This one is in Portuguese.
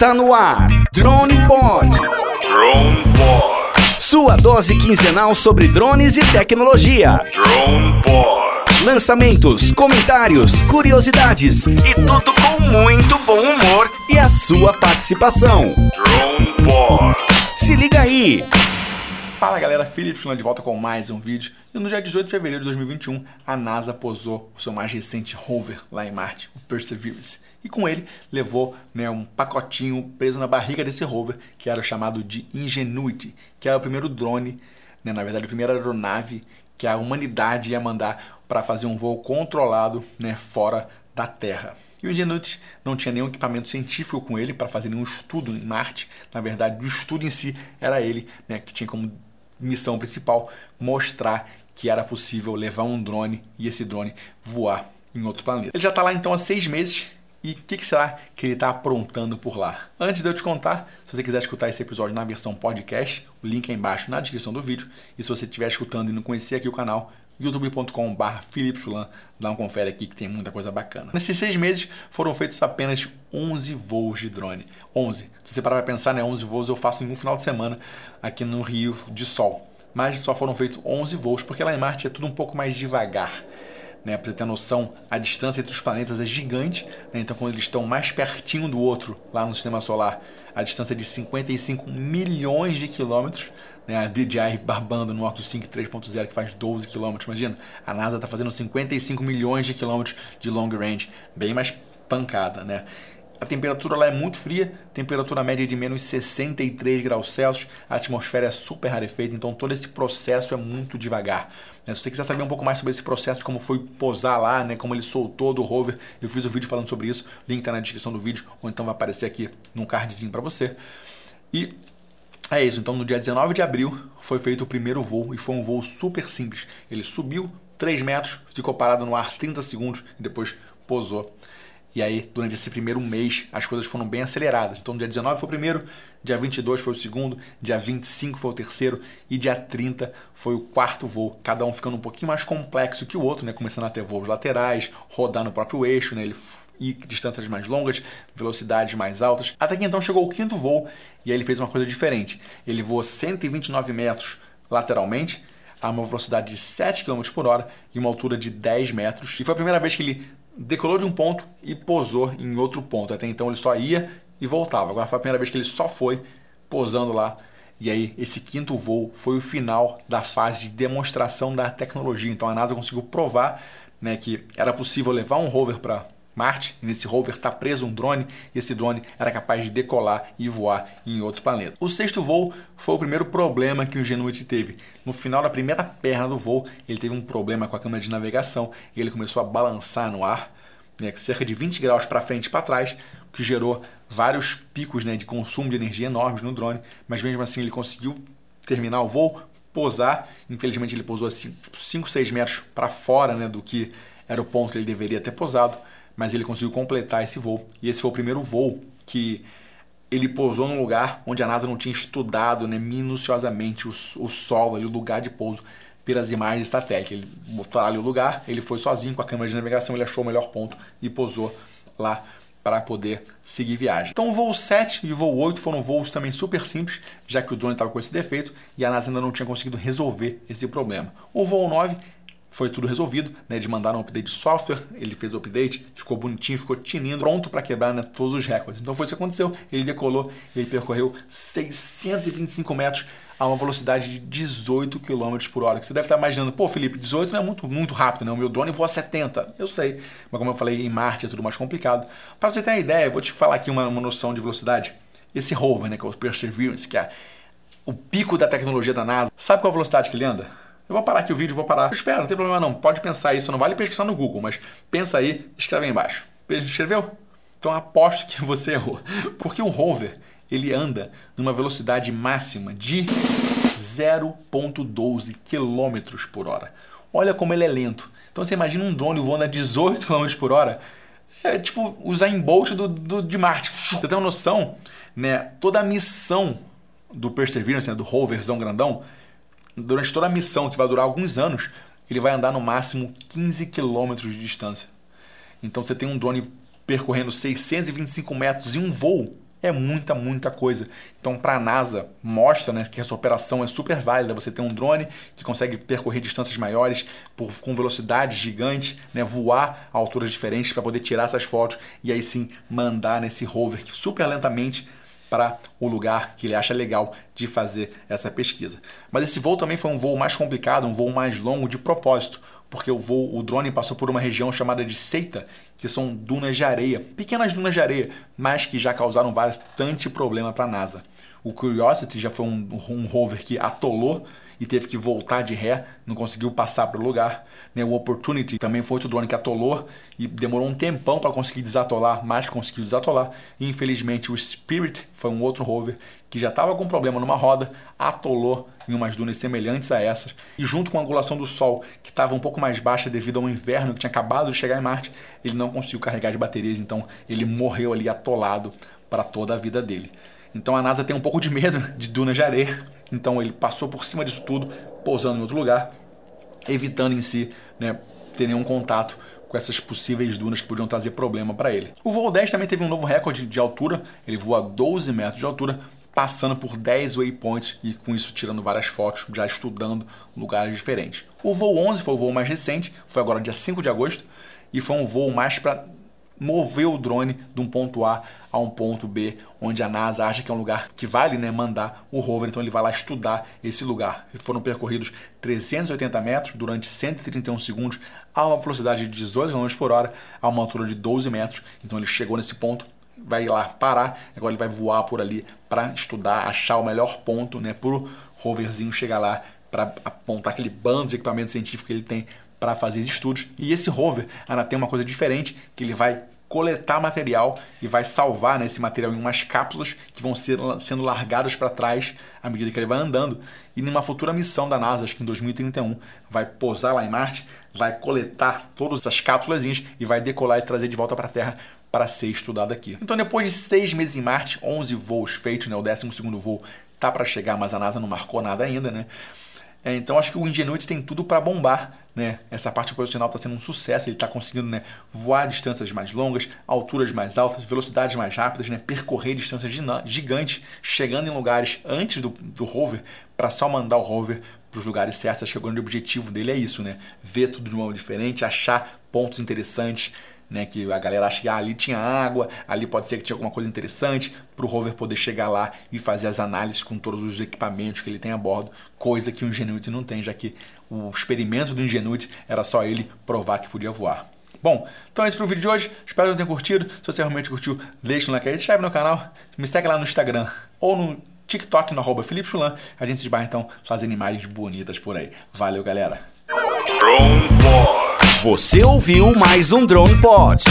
Está no ar. Drone Pod. Drone Pod. Sua dose quinzenal sobre drones e tecnologia. Drone Pod. Lançamentos, comentários, curiosidades e tudo com muito bom humor e a sua participação. Drone Pod. Se liga aí. Fala galera, Felipe Chulano de volta com mais um vídeo. E no dia 18 de fevereiro de 2021, a NASA posou o seu mais recente rover lá em Marte, o Perseverance. E com ele levou né, um pacotinho preso na barriga desse rover, que era chamado de Ingenuity, que era o primeiro drone, né, na verdade, a primeira aeronave que a humanidade ia mandar para fazer um voo controlado né, fora da Terra. E o Ingenuity não tinha nenhum equipamento científico com ele para fazer nenhum estudo em Marte. Na verdade, o estudo em si era ele, né, que tinha como missão principal mostrar que era possível levar um drone e esse drone voar em outro planeta. Ele já está lá então há seis meses. E o que, que, será que ele está aprontando por lá? Antes de eu te contar, se você quiser escutar esse episódio na versão podcast, o link é embaixo na descrição do vídeo. E se você estiver escutando e não conhecer aqui o canal, youtube.com.br Felipe Chulan, dá um confere aqui que tem muita coisa bacana. Nesses seis meses foram feitos apenas 11 voos de drone. 11. Se você parar para pensar, né, 11 voos eu faço em um final de semana aqui no Rio de Sol. Mas só foram feitos 11 voos, porque lá em Marte é tudo um pouco mais devagar. Né, para você ter noção, a distância entre os planetas é gigante, né, então quando eles estão mais pertinho do outro lá no sistema solar, a distância é de 55 milhões de quilômetros, né, a DJI barbando no Oculus 5 3.0 que faz 12 km, imagina, a NASA está fazendo 55 milhões de quilômetros de long range, bem mais pancada, né? A temperatura lá é muito fria, temperatura média de menos 63 graus Celsius, a atmosfera é super rarefeita, então todo esse processo é muito devagar. Né? Se você quiser saber um pouco mais sobre esse processo, como foi posar lá, né, como ele soltou do rover, eu fiz um vídeo falando sobre isso, o link está na descrição do vídeo, ou então vai aparecer aqui num cardzinho para você. E é isso, então no dia 19 de abril foi feito o primeiro voo e foi um voo super simples. Ele subiu 3 metros, ficou parado no ar 30 segundos e depois posou. E aí, durante esse primeiro mês, as coisas foram bem aceleradas. Então, dia 19 foi o primeiro, dia 22 foi o segundo, dia 25 foi o terceiro e dia 30 foi o quarto voo. Cada um ficando um pouquinho mais complexo que o outro, né? Começando a ter voos laterais, rodar no próprio eixo, né? Ele ir distâncias mais longas, velocidades mais altas. Até que então chegou o quinto voo e aí ele fez uma coisa diferente. Ele voou 129 metros lateralmente, a uma velocidade de 7 km por hora e uma altura de 10 metros. E foi a primeira vez que ele decolou de um ponto e posou em outro ponto. Até então ele só ia e voltava. Agora foi a primeira vez que ele só foi posando lá. E aí, esse quinto voo foi o final da fase de demonstração da tecnologia. Então a NASA conseguiu provar né, que era possível levar um rover para Marte, e nesse rover está preso um drone, e esse drone era capaz de decolar e voar em outro planeta. O sexto voo foi o primeiro problema que o Ingenuity teve. No final da primeira perna do voo, ele teve um problema com a câmera de navegação, e ele começou a balançar no ar, né, cerca de 20 graus para frente e para trás, o que gerou vários picos né, de consumo de energia enormes no drone, mas mesmo assim ele conseguiu terminar o voo, pousar, infelizmente ele pousou 5, 6 metros para fora né, do que era o ponto que ele deveria ter pousado, mas ele conseguiu completar esse voo. E esse foi o primeiro voo que ele pousou num lugar onde a NASA não tinha estudado né, minuciosamente o, o solo, ali, o lugar de pouso, pelas imagens satélite. Ele botou ali o lugar, ele foi sozinho com a câmera de navegação, ele achou o melhor ponto e pousou lá para poder seguir viagem. Então o voo 7 e o voo 8 foram voos também super simples, já que o drone estava com esse defeito e a NASA ainda não tinha conseguido resolver esse problema. O voo 9 foi tudo resolvido, né? De mandar um update de software, ele fez o update, ficou bonitinho, ficou tinindo, pronto para quebrar né, todos os recordes. Então foi isso que aconteceu. Ele decolou, ele percorreu 625 metros a uma velocidade de 18 km por hora. Você deve estar imaginando, pô, Felipe, 18 não é muito, muito rápido, né? O meu drone voa 70. Eu sei, mas como eu falei, em Marte é tudo mais complicado. Para você ter uma ideia, eu vou te falar aqui uma, uma noção de velocidade. Esse rover, né, que é o Perseverance, que é o pico da tecnologia da NASA, sabe qual a velocidade que ele anda? Eu vou parar aqui o vídeo, vou parar. Eu espero, não tem problema não. Pode pensar isso, não vale pesquisar no Google, mas pensa aí, escreve aí embaixo. Escreveu? Então aposto que você errou. Porque o rover, ele anda numa velocidade máxima de 0.12 km por hora. Olha como ele é lento. Então você imagina um drone voando a 18 km por hora. É tipo usar em Bolt do, do, de Marte. Você tem uma noção, né? Toda a missão do Perseverance, né, do roverzão grandão, durante toda a missão, que vai durar alguns anos, ele vai andar no máximo 15 quilômetros de distância. Então você tem um drone percorrendo 625 metros em um voo, é muita, muita coisa. Então, para a NASA, mostra né, que essa operação é super válida. Você tem um drone que consegue percorrer distâncias maiores por, com velocidades gigantes, né, voar a alturas diferentes para poder tirar essas fotos e aí sim mandar nesse rover super lentamente para o lugar que ele acha legal de fazer essa pesquisa. Mas esse voo também foi um voo mais complicado, um voo mais longo de propósito, porque o voo, o drone passou por uma região chamada de Seita, que são dunas de areia, pequenas dunas de areia, mas que já causaram bastante problema para a NASA. O Curiosity já foi um, um rover que atolou e teve que voltar de ré, não conseguiu passar para o lugar. Né? O Opportunity também foi outro drone que atolou e demorou um tempão para conseguir desatolar, mas conseguiu desatolar. E infelizmente o Spirit foi um outro rover que já estava com problema numa roda, atolou em umas dunas semelhantes a essas, e junto com a angulação do Sol, que estava um pouco mais baixa devido ao inverno que tinha acabado de chegar em Marte, ele não conseguiu carregar as baterias, então ele morreu ali atolado para toda a vida dele. Então a NASA tem um pouco de medo de dunas de areia, então ele passou por cima disso tudo, pousando em outro lugar, evitando em si né, ter nenhum contato com essas possíveis dunas que podiam trazer problema para ele. O voo 10 também teve um novo recorde de altura, ele voa a 12 metros de altura, passando por 10 waypoints e com isso tirando várias fotos, já estudando lugares diferentes. O voo 11 foi o voo mais recente, foi agora dia 5 de agosto, e foi um voo mais para mover o drone de um ponto A a um ponto B, onde a NASA acha que é um lugar que vale né, mandar o rover, então ele vai lá estudar esse lugar. Foram percorridos 380 metros durante 131 segundos, a uma velocidade de 18 km por hora, a uma altura de 12 metros. Então ele chegou nesse ponto, vai lá parar, agora ele vai voar por ali para estudar, achar o melhor ponto né, para o roverzinho chegar lá para apontar aquele bando de equipamento científico que ele tem para fazer estudos. E esse rover ainda tem uma coisa diferente, que ele vai coletar material e vai salvar né, esse material em umas cápsulas que vão ser sendo largadas para trás à medida que ele vai andando. E numa futura missão da NASA, acho que em 2031, vai pousar lá em Marte, vai coletar todas essas cápsulas e vai decolar e trazer de volta para a Terra para ser estudado aqui. Então, depois de seis meses em Marte, 11 voos feitos, né, o 12 voo tá para chegar, mas a NASA não marcou nada ainda, né? É, então acho que o Ingenuity tem tudo para bombar, né? Essa parte operacional está sendo um sucesso, ele está conseguindo né, voar distâncias mais longas, alturas mais altas, velocidades mais rápidas, né? percorrer distâncias gigantes, chegando em lugares antes do, do rover, para só mandar o rover para os lugares certos. Acho que o grande objetivo dele é isso, né? Ver tudo de uma forma diferente, achar pontos interessantes, né, que a galera acha que ah, ali tinha água, ali pode ser que tinha alguma coisa interessante para o rover poder chegar lá e fazer as análises com todos os equipamentos que ele tem a bordo, coisa que o Ingenuity não tem, já que o experimento do Ingenuity era só ele provar que podia voar. Bom, então é isso para o vídeo de hoje. Espero que tenham curtido. Se você realmente curtiu, deixa um like aí, se inscreve no canal, me segue lá no Instagram ou no TikTok no arroba Felipe Chulan. A gente se esbarra então fazendo imagens bonitas por aí. Valeu, galera! Drone. Você ouviu mais um Drone Pod.